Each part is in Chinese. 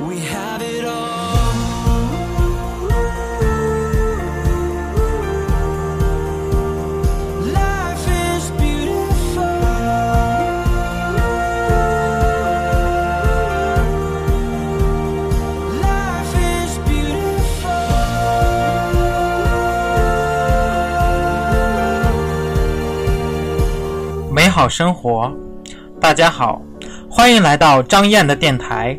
We have it all. Life is beautiful. Life is beautiful. 美好生活，大家好，欢迎来到张燕的电台。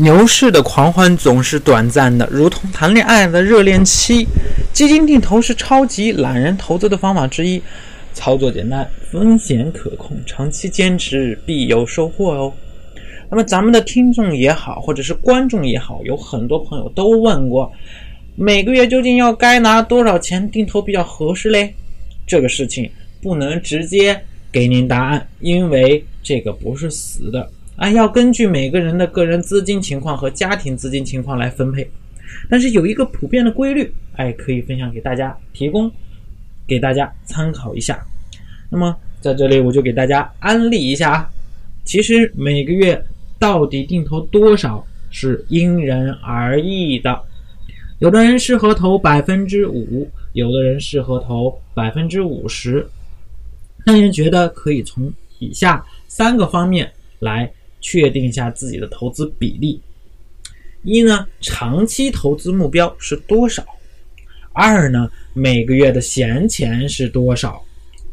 牛市的狂欢总是短暂的，如同谈恋爱的热恋期。基金定投是超级懒人投资的方法之一，操作简单，风险可控，长期坚持必有收获哦。那么咱们的听众也好，或者是观众也好，有很多朋友都问过，每个月究竟要该拿多少钱定投比较合适嘞？这个事情不能直接给您答案，因为这个不是死的。啊，要根据每个人的个人资金情况和家庭资金情况来分配，但是有一个普遍的规律，哎，可以分享给大家，提供给大家参考一下。那么在这里我就给大家安利一下啊，其实每个月到底定投多少是因人而异的，有的人适合投百分之五，有的人适合投百分之五十。那人觉得可以从以下三个方面来。确定一下自己的投资比例。一呢，长期投资目标是多少？二呢，每个月的闲钱是多少？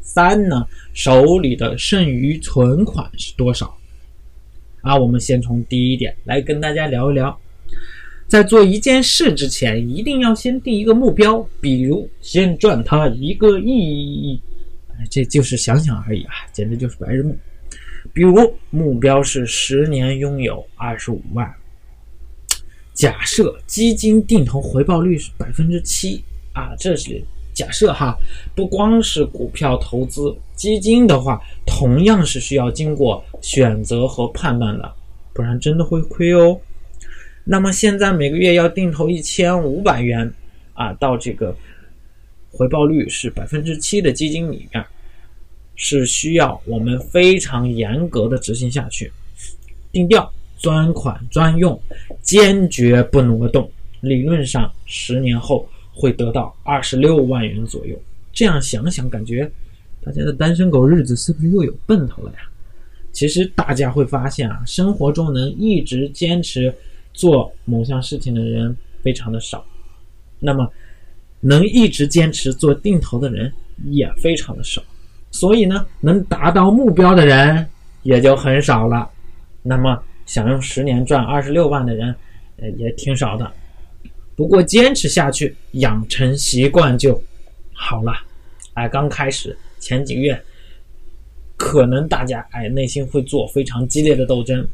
三呢，手里的剩余存款是多少？啊，我们先从第一点来跟大家聊一聊。在做一件事之前，一定要先定一个目标，比如先赚它一个亿，这就是想想而已啊，简直就是白日梦。比如目标是十年拥有二十五万，假设基金定投回报率是百分之七啊，这是假设哈。不光是股票投资，基金的话同样是需要经过选择和判断的，不然真的会亏哦。那么现在每个月要定投一千五百元啊，到这个回报率是百分之七的基金里面。是需要我们非常严格的执行下去，定调专款专用，坚决不挪动。理论上，十年后会得到二十六万元左右。这样想想，感觉大家的单身狗日子是不是又有奔头了呀？其实大家会发现啊，生活中能一直坚持做某项事情的人非常的少，那么能一直坚持做定投的人也非常的少。所以呢，能达到目标的人也就很少了。那么，想用十年赚二十六万的人，呃，也挺少的。不过，坚持下去，养成习惯就好了。哎，刚开始前几个月，可能大家哎内心会做非常激烈的斗争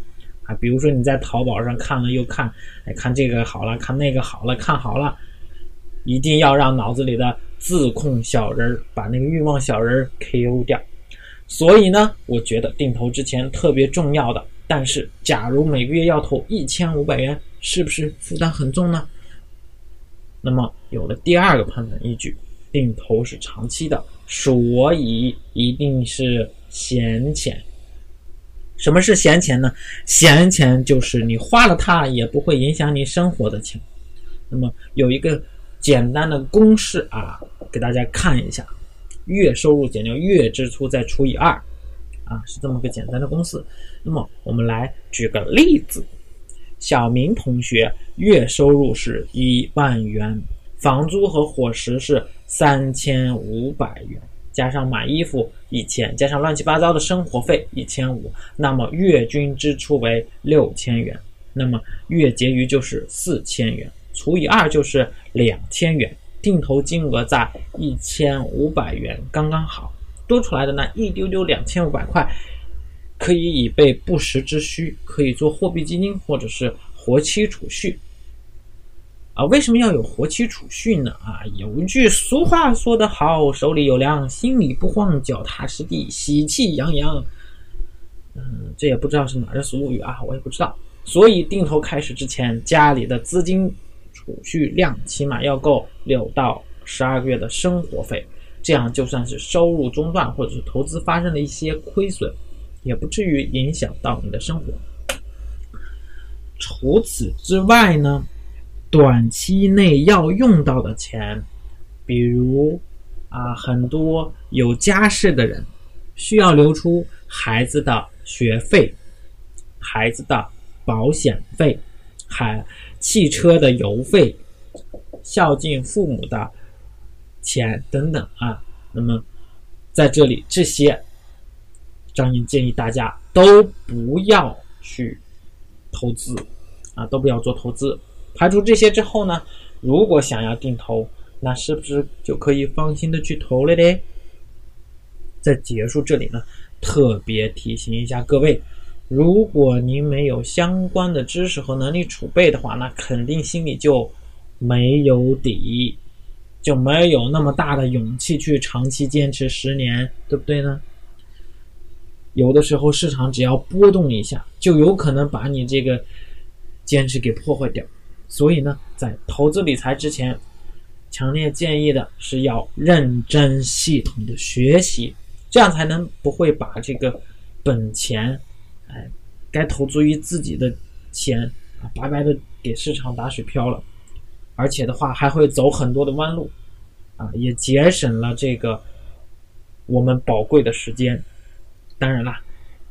啊。比如说你在淘宝上看了又看，哎，看这个好了，看那个好了，看好了，一定要让脑子里的。自控小人儿把那个欲望小人儿 KO 掉，所以呢，我觉得定投之前特别重要的。但是，假如每个月要投一千五百元，是不是负担很重呢？那么，有了第二个判断依据，定投是长期的，所以一定是闲钱。什么是闲钱呢？闲钱就是你花了它也不会影响你生活的钱。那么，有一个。简单的公式啊，给大家看一下：月收入减掉月支出再除以二，啊，是这么个简单的公式。那么我们来举个例子：小明同学月收入是一万元，房租和伙食是三千五百元，加上买衣服一千，加上乱七八糟的生活费一千五，那么月均支出为六千元，那么月结余就是四千元，除以二就是两千元，定投金额在一千五百元，刚刚好。多出来的那一丢丢两千五百块，可以以备不时之需，可以做货币基金或者是活期储蓄。啊，为什么要有活期储蓄呢？啊，有一句俗话说得好，手里有粮，心里不慌，脚踏实地，喜气洋洋。嗯，这也不知道是哪儿的俗语啊，我也不知道。所以定投开始之前，家里的资金储蓄量起码要够六到十二个月的生活费。这样就算是收入中断，或者是投资发生了一些亏损，也不至于影响到你的生活。除此之外呢，短期内要用到的钱，比如啊，很多有家室的人需要留出孩子的学费、孩子的保险费、还汽车的油费、孝敬父母的。钱等等啊，那么在这里这些，张英建议大家都不要去投资啊，都不要做投资。排除这些之后呢，如果想要定投，那是不是就可以放心的去投了嘞？在结束这里呢，特别提醒一下各位，如果您没有相关的知识和能力储备的话，那肯定心里就没有底。就没有那么大的勇气去长期坚持十年，对不对呢？有的时候市场只要波动一下，就有可能把你这个坚持给破坏掉。所以呢，在投资理财之前，强烈建议的是要认真系统的学习，这样才能不会把这个本钱，该投资于自己的钱啊，白白的给市场打水漂了。而且的话，还会走很多的弯路，啊，也节省了这个我们宝贵的时间。当然啦，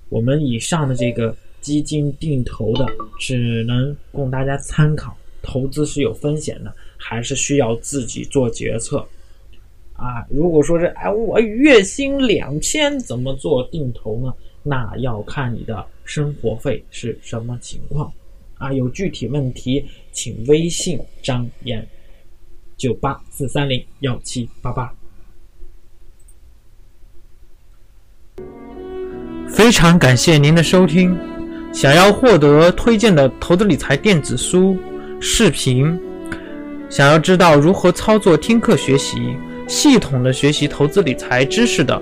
我们以上的这个基金定投的，只能供大家参考。投资是有风险的，还是需要自己做决策。啊，如果说是哎，我月薪两千，怎么做定投呢？那要看你的生活费是什么情况。啊，有具体问题，请微信张岩九八四三零幺七八八。非常感谢您的收听。想要获得推荐的投资理财电子书、视频，想要知道如何操作听课学习，系统的学习投资理财知识的，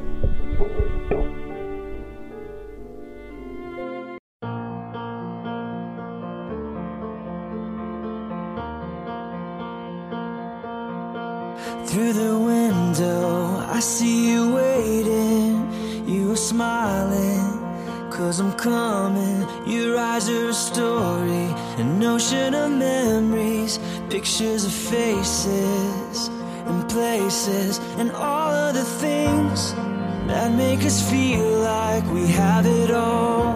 See you waiting. You smiling, cause I'm coming. Your eyes are a story, an ocean of memories, pictures of faces and places, and all of the things that make us feel like we have it all.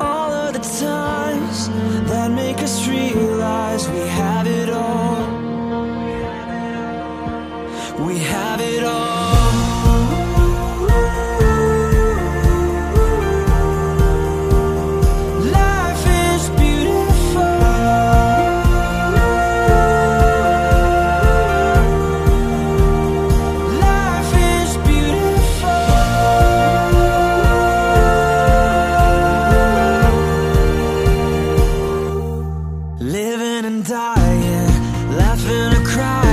All of the times that make us realize we have it all. Living and dying, laughing and crying.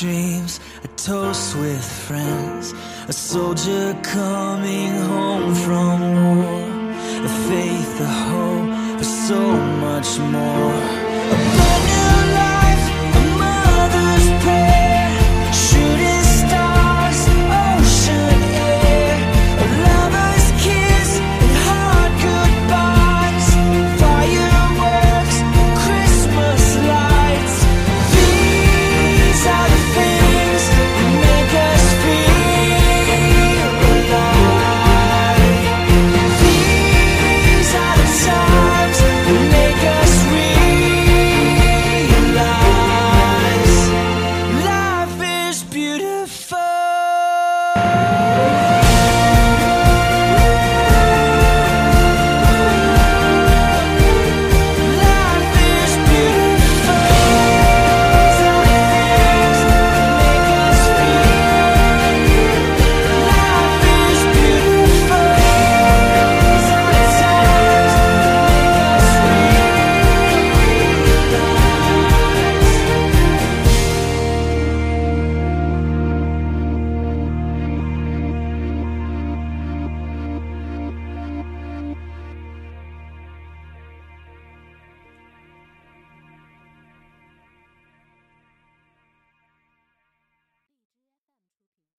Dreams, a toast with friends, a soldier coming home from war, a faith, a hope, for so much more.